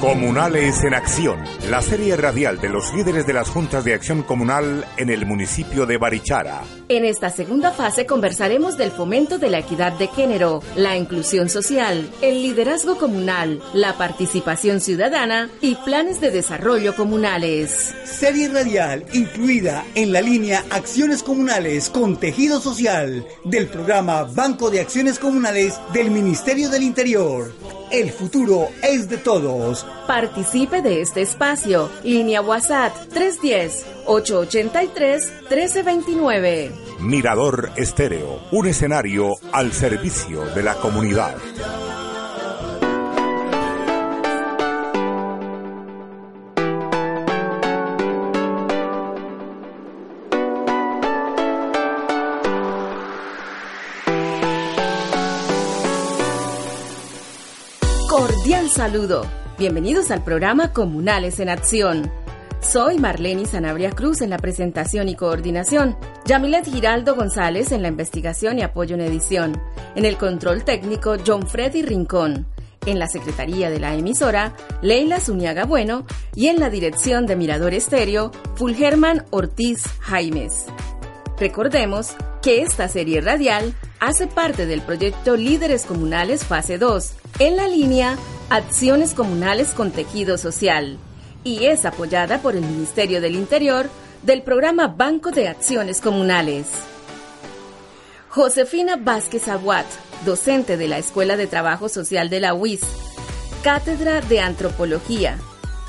Comunales en Acción, la serie radial de los líderes de las juntas de acción comunal en el municipio de Barichara. En esta segunda fase conversaremos del fomento de la equidad de género, la inclusión social, el liderazgo comunal, la participación ciudadana y planes de desarrollo comunales. Serie radial incluida en la línea Acciones Comunales con Tejido Social del programa Banco de Acciones Comunales del Ministerio del Interior. El futuro es de todos. Participe de este espacio. Línea WhatsApp 310-883-1329. Mirador Estéreo, un escenario al servicio de la comunidad. Saludo. Bienvenidos al programa Comunales en Acción. Soy Marlene Sanabria Cruz en la presentación y coordinación, Yamilet Giraldo González en la investigación y apoyo en edición, en el control técnico John Freddy Rincón, en la secretaría de la emisora Leila Zuniaga Bueno y en la dirección de Mirador Estéreo Fulgerman Ortiz Jaimes. Recordemos que esta serie radial hace parte del proyecto Líderes Comunales Fase 2, en la línea Acciones Comunales con Tejido Social, y es apoyada por el Ministerio del Interior del programa Banco de Acciones Comunales. Josefina Vázquez Aguat, docente de la Escuela de Trabajo Social de la UIS, Cátedra de Antropología,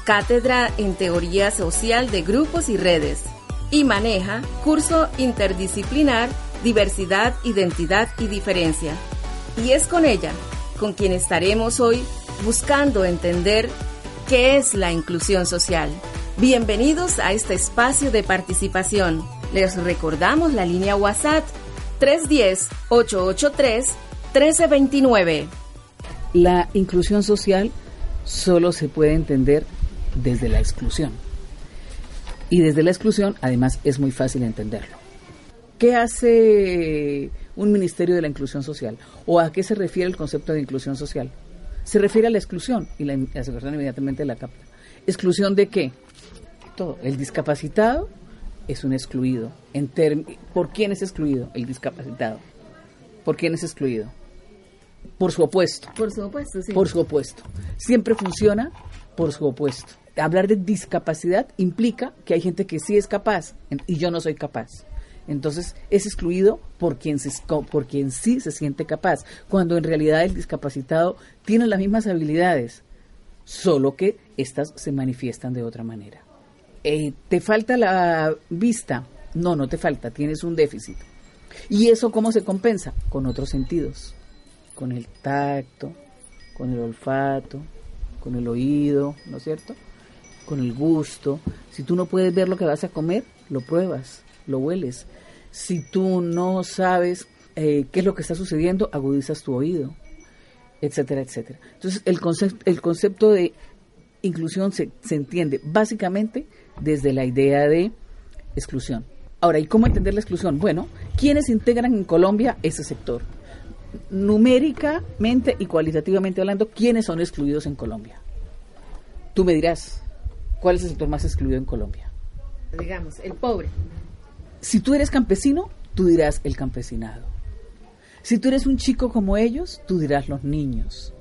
Cátedra en Teoría Social de Grupos y Redes, y maneja curso interdisciplinar Diversidad, Identidad y Diferencia. Y es con ella con quien estaremos hoy buscando entender qué es la inclusión social. Bienvenidos a este espacio de participación. Les recordamos la línea WhatsApp 310-883-1329. La inclusión social solo se puede entender desde la exclusión. Y desde la exclusión, además, es muy fácil entenderlo. ¿Qué hace un Ministerio de la Inclusión Social? ¿O a qué se refiere el concepto de inclusión social? Se refiere a la exclusión y la, la secretaria inmediatamente la capta. ¿Exclusión de qué? Todo. El discapacitado es un excluido. En ¿Por quién es excluido el discapacitado? ¿Por quién es excluido? Por su opuesto. Por su opuesto, sí. Por su opuesto. Siempre funciona por su opuesto. Hablar de discapacidad implica que hay gente que sí es capaz y yo no soy capaz. Entonces es excluido por quien, se, por quien sí se siente capaz, cuando en realidad el discapacitado tiene las mismas habilidades, solo que éstas se manifiestan de otra manera. Eh, ¿Te falta la vista? No, no te falta, tienes un déficit. ¿Y eso cómo se compensa? Con otros sentidos, con el tacto, con el olfato, con el oído, ¿no es cierto? Con el gusto. Si tú no puedes ver lo que vas a comer, lo pruebas lo hueles. Si tú no sabes eh, qué es lo que está sucediendo, agudizas tu oído, etcétera, etcétera. Entonces, el, concepto, el concepto de inclusión se, se entiende básicamente desde la idea de exclusión. Ahora, ¿y cómo entender la exclusión? Bueno, ¿quiénes integran en Colombia ese sector? Numéricamente y cualitativamente hablando, ¿quiénes son excluidos en Colombia? Tú me dirás, ¿cuál es el sector más excluido en Colombia? Digamos, el pobre. Si tú eres campesino, tú dirás el campesinado. Si tú eres un chico como ellos, tú dirás los niños.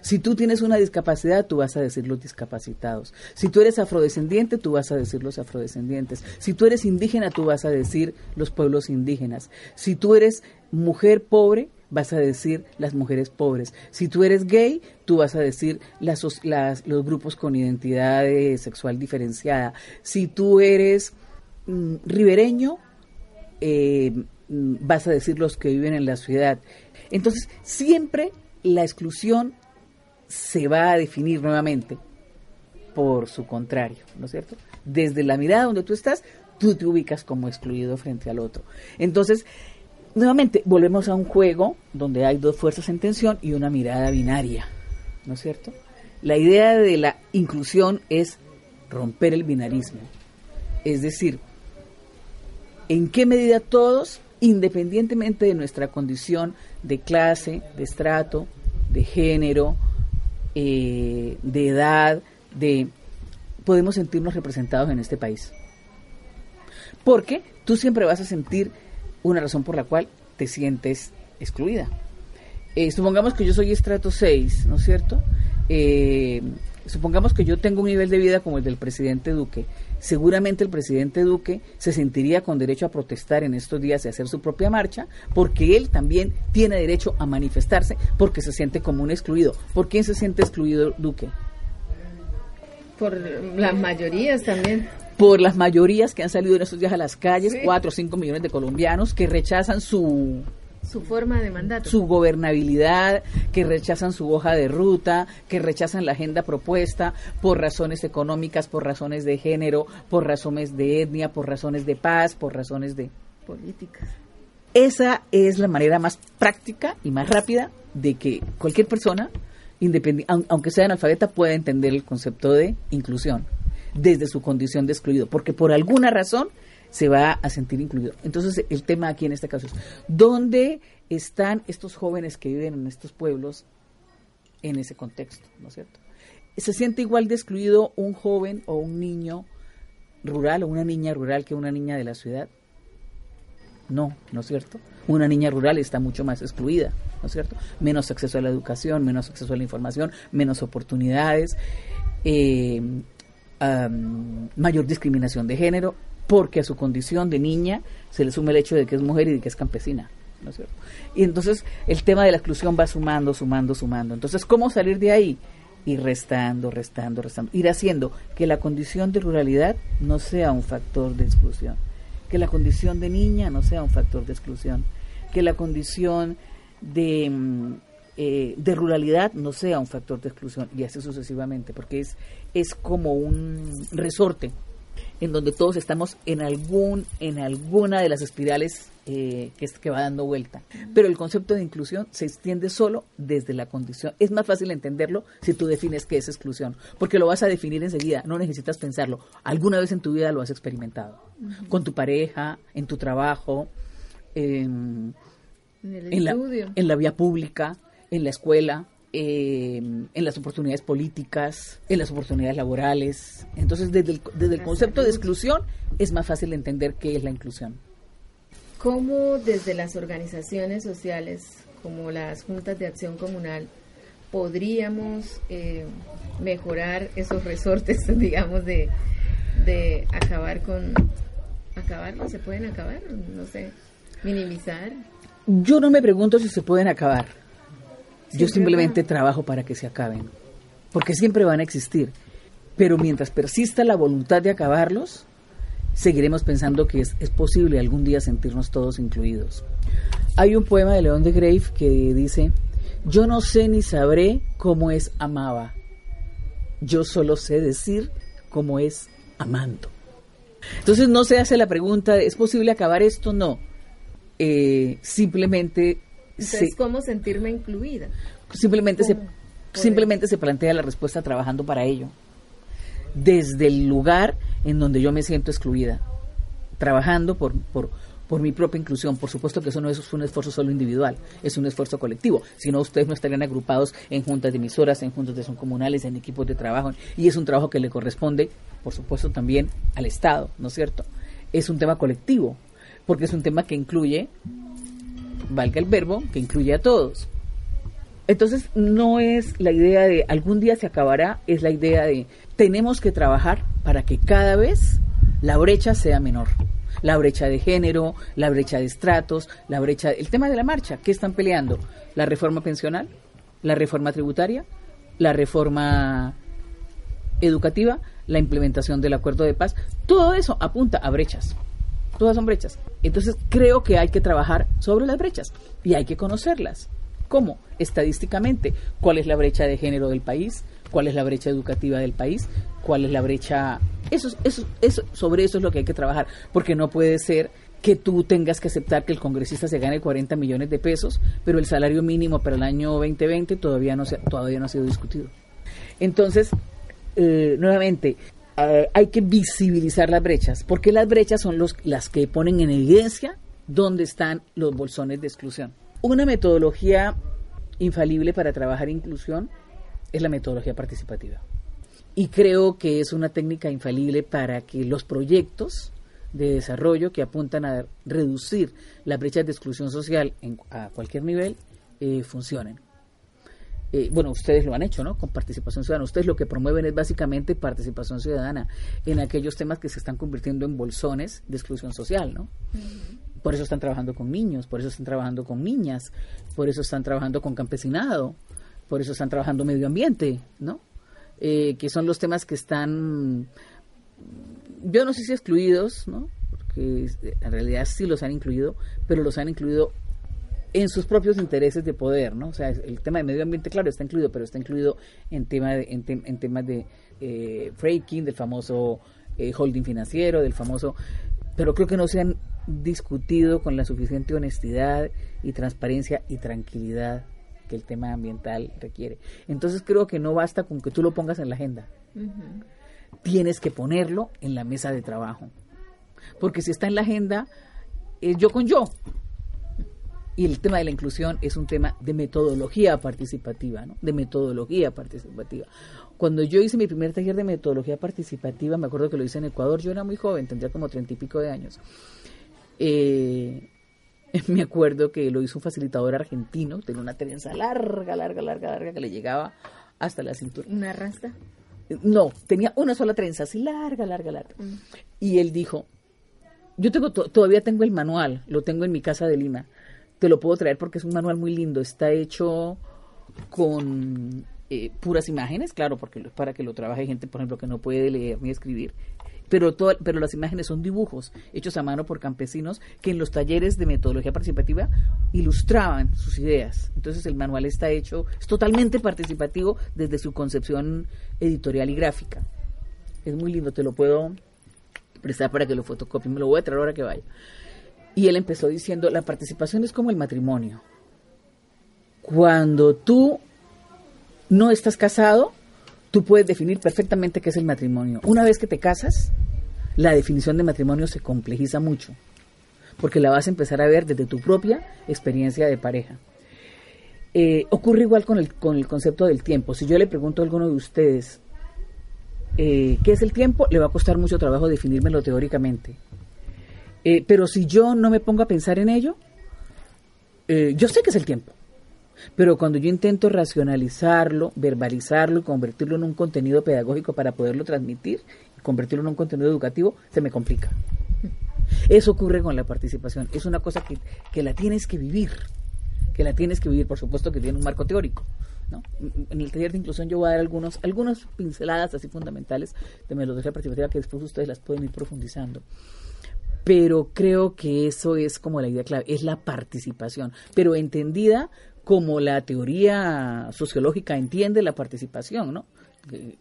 Si tú tienes una discapacidad, tú vas a decir los discapacitados. Si tú eres afrodescendiente, tú vas a decir los afrodescendientes. Si tú eres indígena, tú vas a decir los pueblos indígenas. Si tú eres mujer pobre, vas a decir las mujeres pobres. Si tú eres gay, tú vas a decir las, los grupos con identidad sexual diferenciada. Si tú eres mm, ribereño, eh, vas a decir los que viven en la ciudad. Entonces, siempre la exclusión se va a definir nuevamente por su contrario, ¿no es cierto? Desde la mirada donde tú estás, tú te ubicas como excluido frente al otro. Entonces, nuevamente, volvemos a un juego donde hay dos fuerzas en tensión y una mirada binaria, ¿no es cierto? La idea de la inclusión es romper el binarismo, es decir, en qué medida todos, independientemente de nuestra condición de clase, de estrato, de género, eh, de edad, de podemos sentirnos representados en este país. Porque tú siempre vas a sentir una razón por la cual te sientes excluida. Eh, supongamos que yo soy estrato 6, ¿no es cierto? Eh, supongamos que yo tengo un nivel de vida como el del presidente Duque. Seguramente el presidente Duque se sentiría con derecho a protestar en estos días y hacer su propia marcha, porque él también tiene derecho a manifestarse porque se siente como un excluido. ¿Por quién se siente excluido Duque? Por las mayorías también por las mayorías que han salido en estos días a las calles, cuatro o cinco millones de colombianos que rechazan su su forma de mandato, su gobernabilidad, que rechazan su hoja de ruta, que rechazan la agenda propuesta por razones económicas, por razones de género, por razones de etnia, por razones de paz, por razones de políticas. Esa es la manera más práctica y más rápida de que cualquier persona, aunque sea analfabeta, pueda entender el concepto de inclusión desde su condición de excluido, porque por alguna razón se va a sentir incluido. Entonces, el tema aquí en este caso es, ¿dónde están estos jóvenes que viven en estos pueblos en ese contexto? ¿No es cierto? ¿Se siente igual de excluido un joven o un niño rural o una niña rural que una niña de la ciudad? No, ¿no es cierto? Una niña rural está mucho más excluida, ¿no es cierto? Menos acceso a la educación, menos acceso a la información, menos oportunidades. Eh, mayor discriminación de género, porque a su condición de niña se le suma el hecho de que es mujer y de que es campesina. ¿no es cierto? Y entonces el tema de la exclusión va sumando, sumando, sumando. Entonces, ¿cómo salir de ahí? Ir restando, restando, restando. Ir haciendo que la condición de ruralidad no sea un factor de exclusión. Que la condición de niña no sea un factor de exclusión. Que la condición de mm, eh, de ruralidad no sea un factor de exclusión y así sucesivamente, porque es, es como un resorte en donde todos estamos en algún en alguna de las espirales eh, que, que va dando vuelta. Pero el concepto de inclusión se extiende solo desde la condición. Es más fácil entenderlo si tú defines qué es exclusión, porque lo vas a definir enseguida, no necesitas pensarlo. Alguna vez en tu vida lo has experimentado, con tu pareja, en tu trabajo, en, en, la, en la vía pública, en la escuela, eh, en las oportunidades políticas, en las oportunidades laborales. Entonces, desde el, desde el concepto de exclusión es más fácil entender qué es la inclusión. ¿Cómo desde las organizaciones sociales, como las juntas de acción comunal, podríamos eh, mejorar esos resortes, digamos, de, de acabar con... ¿Acabar? ¿No se pueden acabar? No sé, minimizar. Yo no me pregunto si se pueden acabar yo simplemente trabajo para que se acaben, porque siempre van a existir. Pero mientras persista la voluntad de acabarlos, seguiremos pensando que es, posible algún día sentirnos todos incluidos. Hay un poema de León de Grave que dice, yo no sé ni sabré cómo es amaba, yo solo sé decir cómo es amando. Entonces no se hace la pregunta, ¿es posible acabar esto? No. Eh, simplemente entonces, ¿cómo sentirme incluida? Simplemente se, simplemente se plantea la respuesta trabajando para ello. Desde el lugar en donde yo me siento excluida. Trabajando por, por, por mi propia inclusión. Por supuesto que eso no es un esfuerzo solo individual, es un esfuerzo colectivo. Si no, ustedes no estarían agrupados en juntas de emisoras, en juntas de son comunales, en equipos de trabajo. Y es un trabajo que le corresponde, por supuesto, también al Estado, ¿no es cierto? Es un tema colectivo, porque es un tema que incluye valga el verbo, que incluye a todos. Entonces no es la idea de algún día se acabará, es la idea de tenemos que trabajar para que cada vez la brecha sea menor. La brecha de género, la brecha de estratos, la brecha... El tema de la marcha, ¿qué están peleando? ¿La reforma pensional? ¿La reforma tributaria? ¿La reforma educativa? ¿La implementación del acuerdo de paz? Todo eso apunta a brechas todas son brechas. Entonces creo que hay que trabajar sobre las brechas y hay que conocerlas. ¿Cómo? Estadísticamente, ¿cuál es la brecha de género del país? ¿Cuál es la brecha educativa del país? ¿Cuál es la brecha? Eso, eso, eso, sobre eso es lo que hay que trabajar, porque no puede ser que tú tengas que aceptar que el congresista se gane 40 millones de pesos, pero el salario mínimo para el año 2020 todavía no, se, todavía no ha sido discutido. Entonces, eh, nuevamente, hay que visibilizar las brechas, porque las brechas son los, las que ponen en evidencia dónde están los bolsones de exclusión. Una metodología infalible para trabajar inclusión es la metodología participativa. Y creo que es una técnica infalible para que los proyectos de desarrollo que apuntan a reducir las brechas de exclusión social en, a cualquier nivel eh, funcionen. Eh, bueno, ustedes lo han hecho, ¿no? Con participación ciudadana. Ustedes lo que promueven es básicamente participación ciudadana en aquellos temas que se están convirtiendo en bolsones de exclusión social, ¿no? Por eso están trabajando con niños, por eso están trabajando con niñas, por eso están trabajando con campesinado, por eso están trabajando medio ambiente, ¿no? Eh, que son los temas que están, yo no sé si excluidos, ¿no? Porque en realidad sí los han incluido, pero los han incluido en sus propios intereses de poder, ¿no? O sea, el tema de medio ambiente, claro, está incluido, pero está incluido en, tema en, temas de eh, breaking, del famoso eh, holding financiero, del famoso... Pero creo que no se han discutido con la suficiente honestidad y transparencia y tranquilidad que el tema ambiental requiere. Entonces creo que no basta con que tú lo pongas en la agenda. Tienes que ponerlo en la mesa de trabajo. Porque si está en la agenda, es yo con yo. Y el tema de la inclusión es un tema de metodología participativa, ¿no? De metodología participativa. Cuando yo hice mi primer taller de metodología participativa, me acuerdo que lo hice en Ecuador, yo era muy joven, tendría como treinta y pico de años. Eh, me acuerdo que lo hizo un facilitador argentino, tenía una trenza larga, larga, larga, larga, que le llegaba hasta la cintura. ¿Una rasta? No, tenía una sola trenza, así larga, larga, larga. Mm. Y él dijo, yo tengo todavía tengo el manual, lo tengo en mi casa de Lima te lo puedo traer porque es un manual muy lindo. Está hecho con eh, puras imágenes, claro, porque es para que lo trabaje gente, por ejemplo, que no puede leer ni escribir. Pero, todo, pero las imágenes son dibujos hechos a mano por campesinos que en los talleres de metodología participativa ilustraban sus ideas. Entonces el manual está hecho, es totalmente participativo desde su concepción editorial y gráfica. Es muy lindo, te lo puedo prestar para que lo fotocopie. Me lo voy a traer ahora que vaya. Y él empezó diciendo, la participación es como el matrimonio. Cuando tú no estás casado, tú puedes definir perfectamente qué es el matrimonio. Una vez que te casas, la definición de matrimonio se complejiza mucho, porque la vas a empezar a ver desde tu propia experiencia de pareja. Eh, ocurre igual con el, con el concepto del tiempo. Si yo le pregunto a alguno de ustedes eh, qué es el tiempo, le va a costar mucho trabajo definírmelo teóricamente. Eh, pero si yo no me pongo a pensar en ello, eh, yo sé que es el tiempo. Pero cuando yo intento racionalizarlo, verbalizarlo y convertirlo en un contenido pedagógico para poderlo transmitir convertirlo en un contenido educativo, se me complica. Eso ocurre con la participación. Es una cosa que, que la tienes que vivir. Que la tienes que vivir, por supuesto que tiene un marco teórico. ¿no? En el taller de inclusión yo voy a dar algunos, algunas pinceladas así fundamentales de metodología participativa que después ustedes las pueden ir profundizando pero creo que eso es como la idea clave, es la participación, pero entendida como la teoría sociológica entiende la participación, ¿no?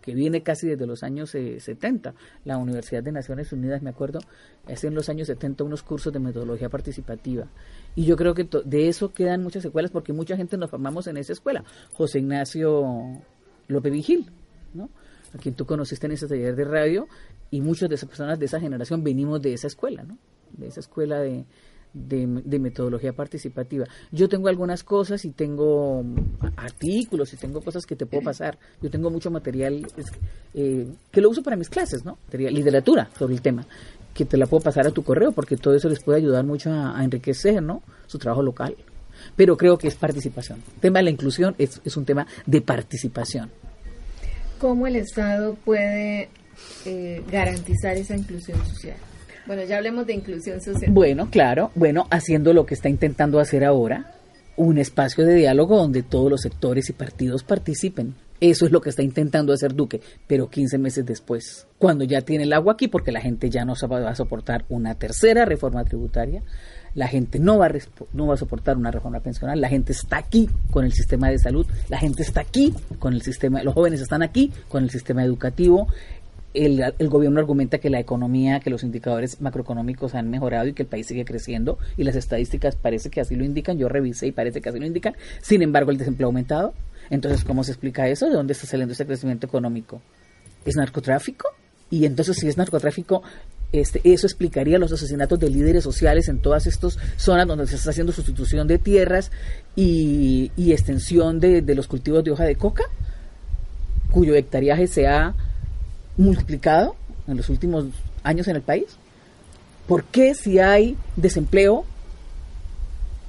Que, viene casi desde los años 70. Eh, la Universidad de Naciones Unidas, me acuerdo, hace en los años 70 unos cursos de metodología participativa. Y yo creo que de eso quedan muchas secuelas porque mucha gente nos formamos en esa escuela. José Ignacio López Vigil, ¿no? A quien tú conociste en ese taller de radio, y muchas de esas personas de esa generación venimos de esa escuela, ¿no? De esa escuela de, de, metodología participativa. Yo tengo algunas cosas y tengo artículos y tengo cosas que te puedo pasar. Yo tengo mucho material eh, que lo uso para mis clases, ¿no? Literatura sobre el tema, que te la puedo pasar a tu correo porque todo eso les puede ayudar mucho a, enriquecer, ¿no? Su trabajo local. Pero creo que es participación. El tema de la inclusión es, es un tema de participación. ¿Cómo el Estado puede eh, garantizar esa inclusión social? Bueno, ya hablemos de inclusión social. Bueno, claro, bueno, haciendo lo que está intentando hacer ahora, un espacio de diálogo donde todos los sectores y partidos participen. Eso es lo que está intentando hacer Duque, pero 15 meses después, cuando ya tiene el agua aquí, porque la gente ya no va a soportar una tercera reforma tributaria, la gente no va, a no va a soportar una reforma pensional, la gente está aquí con el sistema de salud, la gente está aquí con el sistema, los jóvenes están aquí con el sistema educativo, el, el, gobierno argumenta que la economía, que los indicadores macroeconómicos han mejorado y que el país sigue creciendo y las estadísticas parece que así lo indican, yo revisé y parece que así lo indican, sin embargo el desempleo ha aumentado. Entonces, ¿cómo se explica eso? ¿De dónde está saliendo ese crecimiento económico? ¿Es narcotráfico? Y entonces, si es narcotráfico, este, eso explicaría los asesinatos de líderes sociales en todas estas zonas donde se está haciendo sustitución de tierras y, extensión de, los cultivos de hoja de coca, cuyo hectariaje se ha multiplicado en los últimos años en el país. ¿Por qué si hay desempleo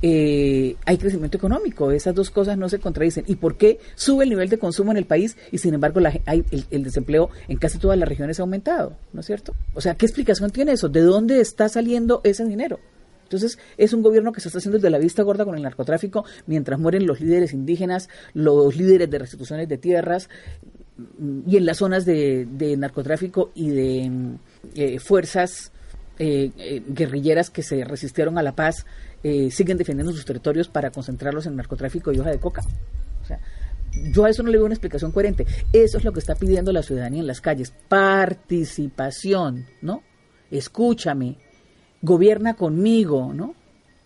eh, hay crecimiento económico. Esas dos cosas no se contradicen. ¿Y por qué sube el nivel de consumo en el país y sin embargo la, hay, el, desempleo en casi todas las regiones ha aumentado? ¿No es cierto? O sea, ¿qué explicación tiene eso? ¿De dónde está saliendo ese dinero? Entonces, es un gobierno que se está haciendo desde la vista gorda con el narcotráfico mientras mueren los líderes indígenas, los líderes de restituciones de tierras y en las zonas de, narcotráfico y de eh, fuerzas eh, guerrilleras que se resistieron a la paz eh, siguen defendiendo sus territorios para concentrarlos en narcotráfico y hoja de coca. O sea, yo a eso no le veo una explicación coherente. Eso es lo que está pidiendo la ciudadanía en las calles. Participación, ¿no? Escúchame, gobierna conmigo, ¿no?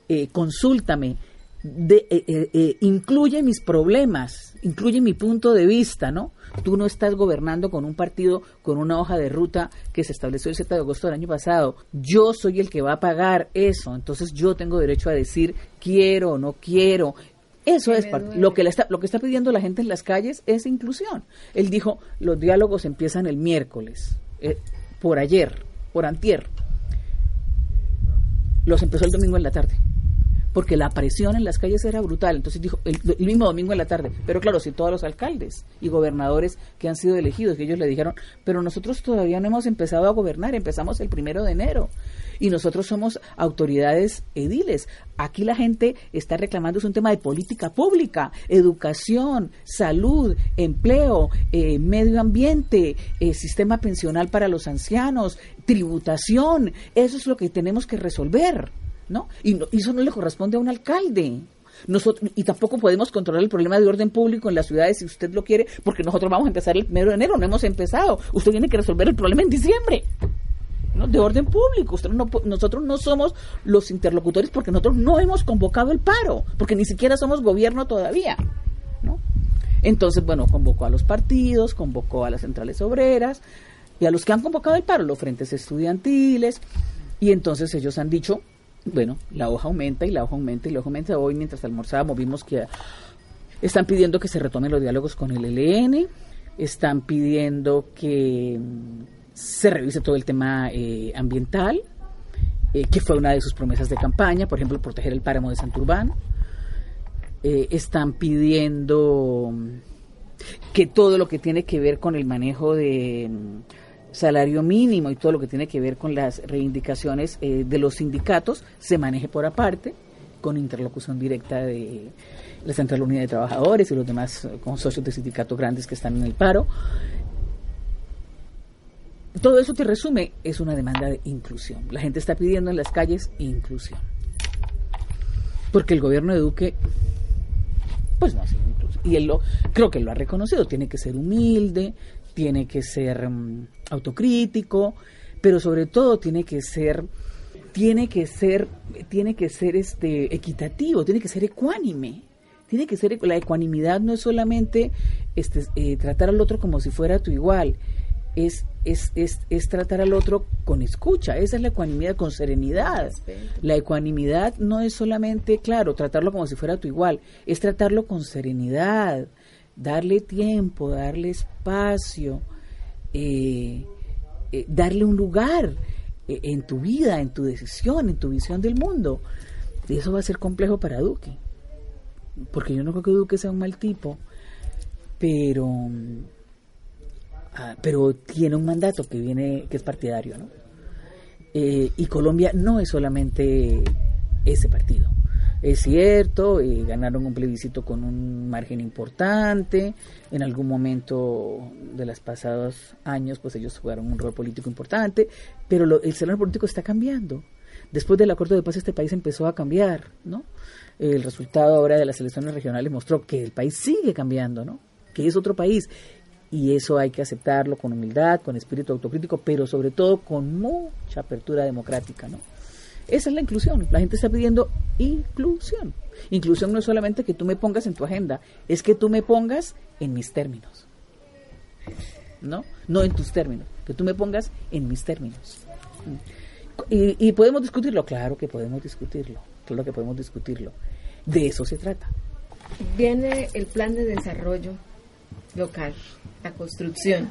Eh, consúltame, de, eh, incluye mis problemas, incluye mi punto de vista, ¿no? Tú no estás gobernando con un partido con una hoja de ruta que se estableció el 7 de agosto del año pasado. Yo soy el que va a pagar eso. Entonces yo tengo derecho a decir quiero o no quiero. Eso es lo que, está, lo que está pidiendo la gente en las calles es inclusión. Él dijo, los diálogos empiezan el miércoles, eh, por ayer, por antier. Los empezó el domingo en la tarde porque la presión en las calles era brutal. Entonces dijo, el, mismo domingo en la tarde, pero claro, si todos los alcaldes y gobernadores que han sido elegidos, que ellos le dijeron, pero nosotros todavía no hemos empezado a gobernar, empezamos el primero de enero. Y nosotros somos autoridades ediles. Aquí la gente está reclamando, es un tema de política pública, educación, salud, empleo, eh, medio ambiente, eh, sistema pensional para los ancianos, tributación. Eso es lo que tenemos que resolver. ¿No? Y, eso no le corresponde a un alcalde. Nosotros, y tampoco podemos controlar el problema de orden público en las ciudades si usted lo quiere, porque nosotros vamos a empezar el primero de enero, no hemos empezado. Usted tiene que resolver el problema en diciembre. ¿no? de orden público. Usted no, nosotros no somos los interlocutores porque nosotros no hemos convocado el paro, porque ni siquiera somos gobierno todavía. ¿no? Entonces, bueno, convocó a los partidos, convocó a las centrales obreras y a los que han convocado el paro, los frentes estudiantiles, y entonces ellos han dicho, bueno, la hoja aumenta y la hoja aumenta y la hoja aumenta. Hoy, mientras almorzábamos, vimos que están pidiendo que se retomen los diálogos con el ELN, están pidiendo que mm, se revise todo el tema eh, ambiental, eh, que fue una de sus promesas de campaña, por ejemplo, proteger el páramo de Santurbán. Eh, están pidiendo mm, que todo lo que tiene que ver con el manejo de mm, salario mínimo y todo lo que tiene que ver con las reivindicaciones eh, de los sindicatos se maneje por aparte, con interlocución directa de la Central Unidad de Trabajadores y los demás eh, con socios de sindicatos grandes que están en el paro. Todo eso te resume, es una demanda de inclusión. La gente está pidiendo en las calles inclusión. Porque el gobierno de Duque, pues no ha sido Y él lo, creo que lo ha reconocido, tiene que ser humilde, tiene que ser mm, autocrítico, pero sobre todo tiene que ser tiene que ser tiene que ser este equitativo, tiene que ser ecuánime. Tiene que ser la ecuanimidad no es solamente este, eh, tratar al otro como si fuera tu igual, es, es, es, es, tratar al otro con escucha, esa es la ecuanimidad, con serenidad. La ecuanimidad no es solamente, claro, tratarlo como si fuera tu igual, es tratarlo con serenidad, darle tiempo, darle espacio, eh, eh, darle un lugar eh, en tu vida, en tu decisión, en tu visión del mundo. Y eso va a ser complejo para Duque, porque yo no creo que Duque sea un mal tipo, pero, ah, pero tiene un mandato que viene, que es partidario, ¿no? y Colombia no es solamente ese partido. Es cierto, eh, ganaron un plebiscito con un margen importante. En algún momento de los pasados años, pues ellos jugaron un rol político importante, pero el escenario político está cambiando. Después del acuerdo de paz este país empezó a cambiar, ¿no? El resultado ahora de las elecciones regionales mostró que el país sigue cambiando, ¿no? Que es otro país y eso hay que aceptarlo con humildad, con espíritu autocrítico, pero sobre todo con mucha apertura democrática, ¿no? Esa es la inclusión. La gente está pidiendo inclusión. Inclusión no es solamente que tú me pongas en tu agenda, es que tú me pongas en mis términos. ¿No? No en tus términos, que tú me pongas en mis términos. Y, y podemos discutirlo, claro que podemos discutirlo, claro que podemos discutirlo. De eso se trata. Viene el plan de desarrollo local, la construcción.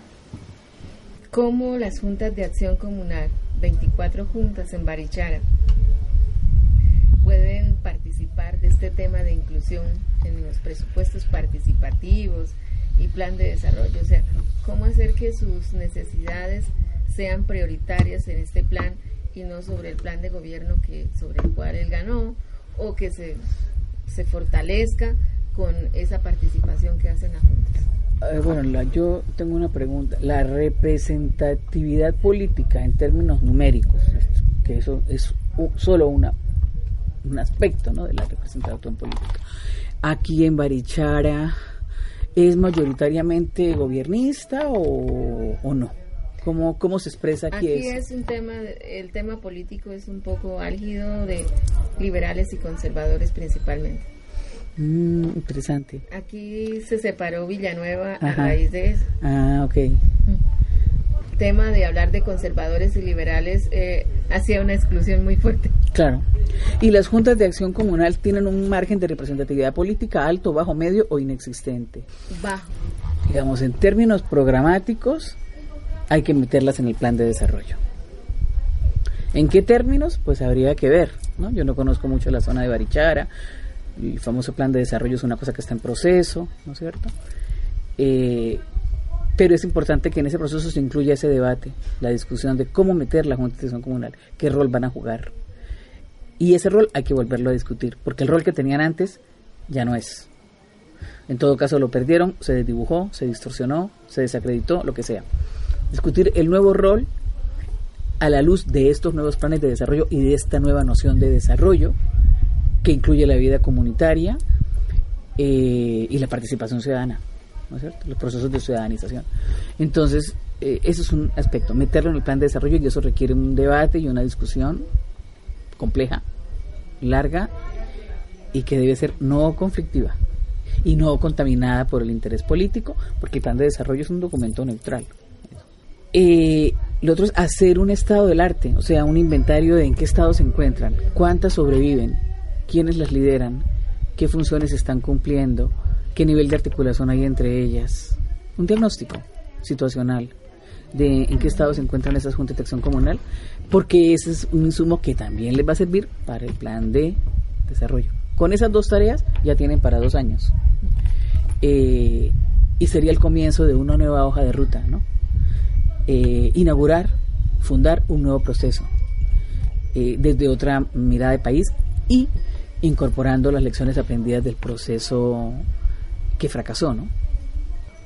¿Cómo las juntas de acción comunal, 24 juntas en Barichara, pueden participar de este tema de inclusión en los presupuestos participativos y plan de desarrollo? O sea, ¿cómo hacer que sus necesidades sean prioritarias en este plan y no sobre el plan de gobierno que sobre el cual él ganó o que se, se fortalezca con esa participación que hacen las juntas? Eh, bueno, la, yo tengo una pregunta. La representatividad política en términos numéricos, que eso es solo una, un aspecto ¿no? de la representación política. Aquí en Barichara, ¿es mayoritariamente gobernista o, o no? ¿Cómo, ¿Cómo se expresa aquí? Aquí es un tema, el tema político es un poco álgido de liberales y conservadores principalmente. Mm, interesante. Aquí se separó Villanueva a raíz de eso. Ah, ok. El tema de hablar de conservadores y liberales eh, hacía una exclusión muy fuerte. Claro. ¿Y las juntas de acción comunal tienen un margen de representatividad política alto, bajo, medio o inexistente? Bajo. Digamos, en términos programáticos, hay que meterlas en el plan de desarrollo. ¿En qué términos? Pues habría que ver. ¿no? Yo no conozco mucho la zona de Barichara. El famoso plan de desarrollo es una cosa que está en proceso, ¿no es cierto? Eh, pero es importante que en ese proceso se incluya ese debate, la discusión de cómo meter la Junta de Acción Comunal, qué rol van a jugar. Y ese rol hay que volverlo a discutir, porque el rol que tenían antes ya no es. En todo caso lo perdieron, se desdibujó, se distorsionó, se desacreditó, lo que sea discutir el nuevo rol a la luz de estos nuevos planes de desarrollo y de esta nueva noción de desarrollo que incluye la vida comunitaria eh, y la participación ciudadana, ¿no es cierto? los procesos de ciudadanización. Entonces, eh, eso es un aspecto, meterlo en el plan de desarrollo y eso requiere un debate y una discusión compleja, larga y que debe ser no conflictiva y no contaminada por el interés político, porque el plan de desarrollo es un documento neutral. Eh, lo otro es hacer un estado del arte, o sea, un inventario de en qué estado se encuentran, cuántas sobreviven, quiénes las lideran, qué funciones están cumpliendo, qué nivel de articulación hay entre ellas. Un diagnóstico situacional de en qué estado se encuentran esas juntas de acción comunal, porque ese es un insumo que también les va a servir para el plan de desarrollo. Con esas dos tareas ya tienen para dos años. Eh, y sería el comienzo de una nueva hoja de ruta, ¿no? Eh, inaugurar, fundar un nuevo proceso eh, desde otra mirada de país y incorporando las lecciones aprendidas del proceso que fracasó, ¿no?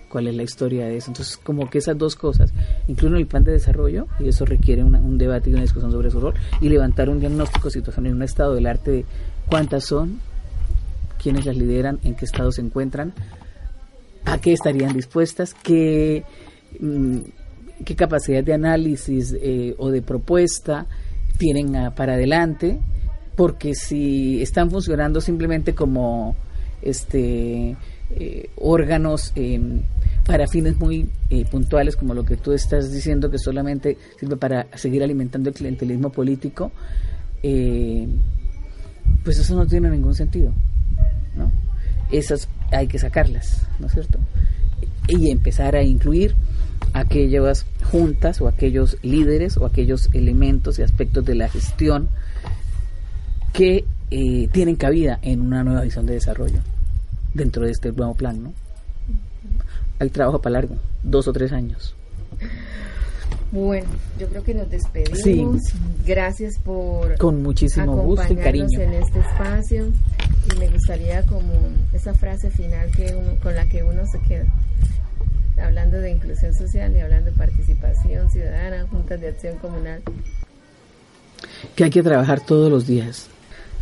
¿Cuál es la historia de eso? Entonces, como que esas dos cosas, incluyen el plan de desarrollo, y eso requiere un debate y una discusión sobre su rol, y levantar un diagnóstico situacional en un estado del arte de cuántas son, quiénes las lideran, en qué estado se encuentran, a qué estarían dispuestas, qué... Mm, capacidad de análisis eh, o de propuesta tienen para adelante, porque si están funcionando simplemente como este eh, órganos em, para fines muy eh, puntuales, como lo que tú estás diciendo, que solamente sirve para seguir alimentando el clientelismo político, pues eso no tiene ningún sentido, ¿no? Esas hay que sacarlas, ¿no es cierto? Y empezar a incluir aquellas juntas o aquellos líderes o aquellos elementos y aspectos de la gestión que eh, tienen cabida en una nueva visión de desarrollo dentro de este nuevo plan, ¿no? Hay trabajo para largo, dos o tres años. Bueno, yo creo que nos despedimos. Gracias por con muchísimo gusto y cariño en este espacio y me gustaría como esa frase final que con la que uno se queda hablando de inclusión social y hablando de participación ciudadana, juntas de acción comunal. que hay que trabajar todos los días,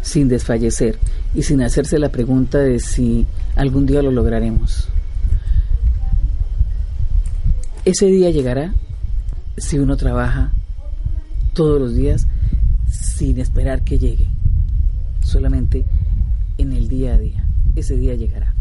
sin desfallecer y sin hacerse la pregunta de si algún día lo lograremos. Ese día llegará si uno trabaja todos los días sin esperar que llegue, solamente en el día a día. Ese día llegará.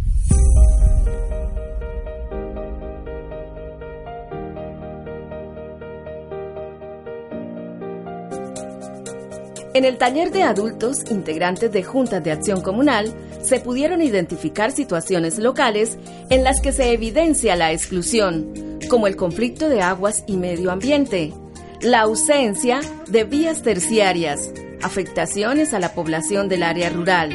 En el taller de adultos, integrantes de juntas de acción comunal, se pudieron identificar situaciones locales en las que se evidencia la exclusión, como el conflicto de aguas y medio ambiente, la ausencia de vías terciarias, afectaciones a la población del área rural,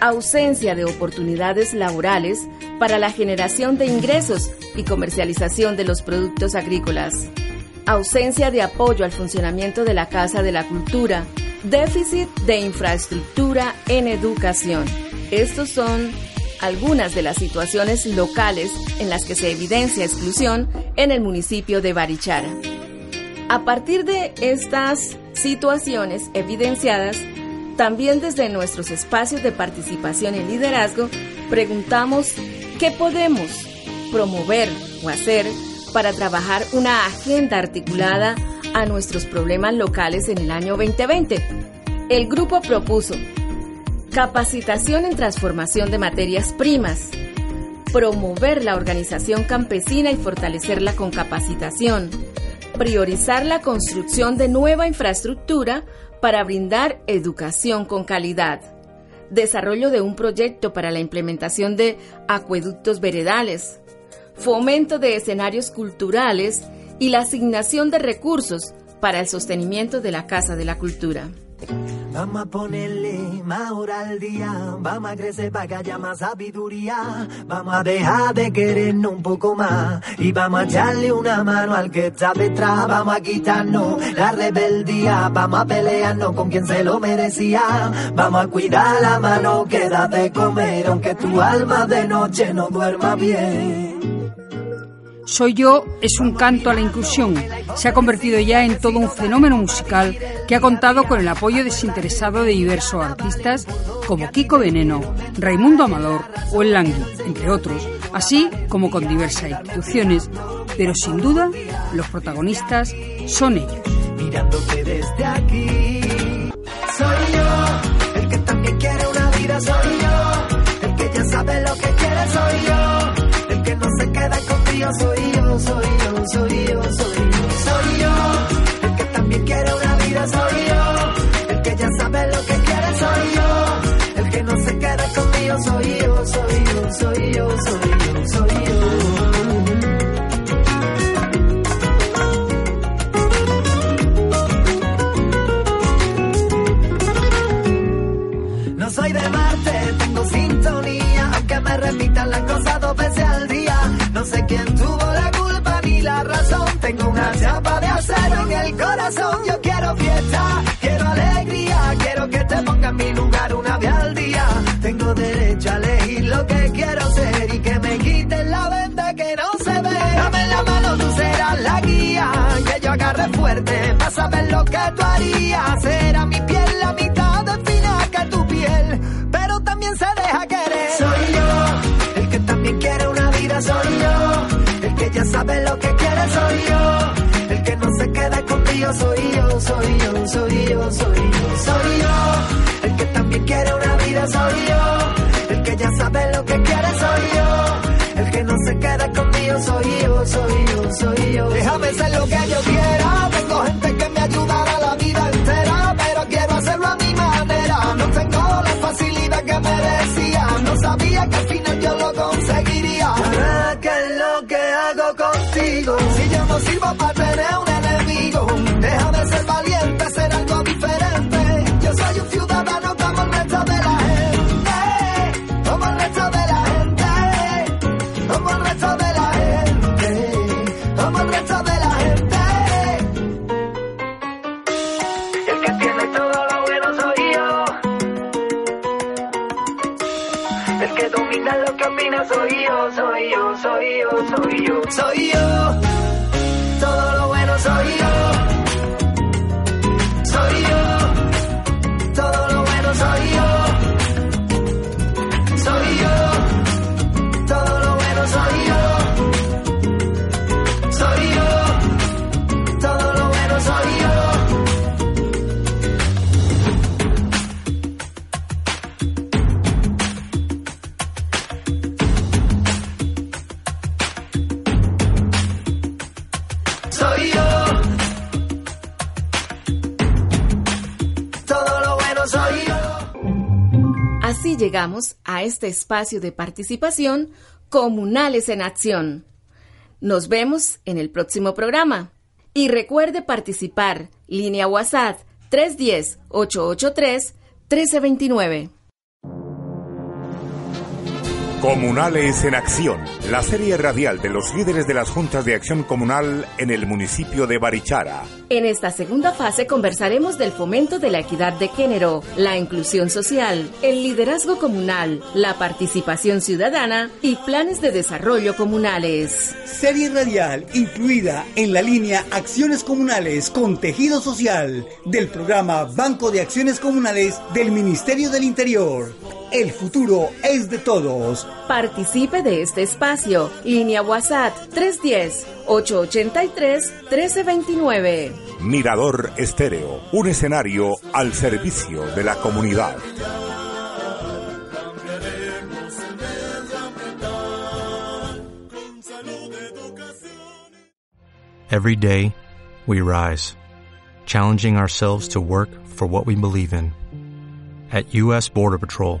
ausencia de oportunidades laborales para la generación de ingresos y comercialización de los productos agrícolas, ausencia de apoyo al funcionamiento de la Casa de la Cultura, déficit de infraestructura en educación. Estos son algunas de las situaciones locales en las que se evidencia exclusión en el municipio de Barichara. A partir de estas situaciones evidenciadas, también desde nuestros espacios de participación y liderazgo, preguntamos qué podemos promover o hacer para trabajar una agenda articulada a nuestros problemas locales en el año 2020. El grupo propuso capacitación en transformación de materias primas, promover la organización campesina y fortalecerla con capacitación, priorizar la construcción de nueva infraestructura para brindar educación con calidad, desarrollo de un proyecto para la implementación de acueductos veredales, fomento de escenarios culturales y la asignación de recursos para el sostenimiento de la Casa de la Cultura. Vamos a ponerle más hora al día, vamos a crecer para que haya más sabiduría, vamos a dejar de querernos un poco más y vamos a echarle una mano al que está detrás, vamos a quitarnos la rebeldía, vamos a pelearnos con quien se lo merecía, vamos a cuidar la mano que da de comer, aunque tu alma de noche no duerma bien. Soy yo es un canto a la inclusión. Se ha convertido ya en todo un fenómeno musical que ha contado con el apoyo desinteresado de diversos artistas como Kiko Veneno, Raimundo Amador o El Langui, entre otros, así como con diversas instituciones. Pero sin duda, los protagonistas son ellos. Mirándote desde aquí, soy yo, el que también quiere una vida, soy yo, el que ya sabe lo que quiere, soy yo, el que no se queda soy yo, soy yo, soy yo, soy yo, soy yo, el que también quiere una vida, soy yo, el que ya sabe lo que quiere, soy yo, el que no se queda yo, soy yo, soy yo, soy yo, soy yo. Saber lo que tú harías. Será mi piel la mitad de fina que tu piel, pero también se deja querer. Soy yo, el que también quiere una vida, soy yo, el que ya sabe lo que quiere, soy yo, el que no se queda contigo, soy yo, soy yo, soy yo, soy yo, soy yo, el que también quiere una vida, soy yo, el que ya sabe lo que quiere, soy yo, el que no se queda contigo, soy yo, soy yo, soy yo. Déjame ser lo que yo quiera, yo, soy yo. Todo lo bueno soy yo. Soy yo. A este espacio de participación Comunales en Acción. Nos vemos en el próximo programa. Y recuerde participar. Línea WhatsApp 310-883-1329. Comunales en Acción, la serie radial de los líderes de las juntas de acción comunal en el municipio de Barichara. En esta segunda fase conversaremos del fomento de la equidad de género, la inclusión social, el liderazgo comunal, la participación ciudadana y planes de desarrollo comunales. Serie radial incluida en la línea Acciones Comunales con Tejido Social del programa Banco de Acciones Comunales del Ministerio del Interior. El futuro es de todos. Participe de este espacio. Línea WhatsApp 310-883-1329. Mirador Estéreo, un escenario al servicio de la comunidad. Every day, we rise, challenging ourselves to work for what we believe in. At U.S. Border Patrol,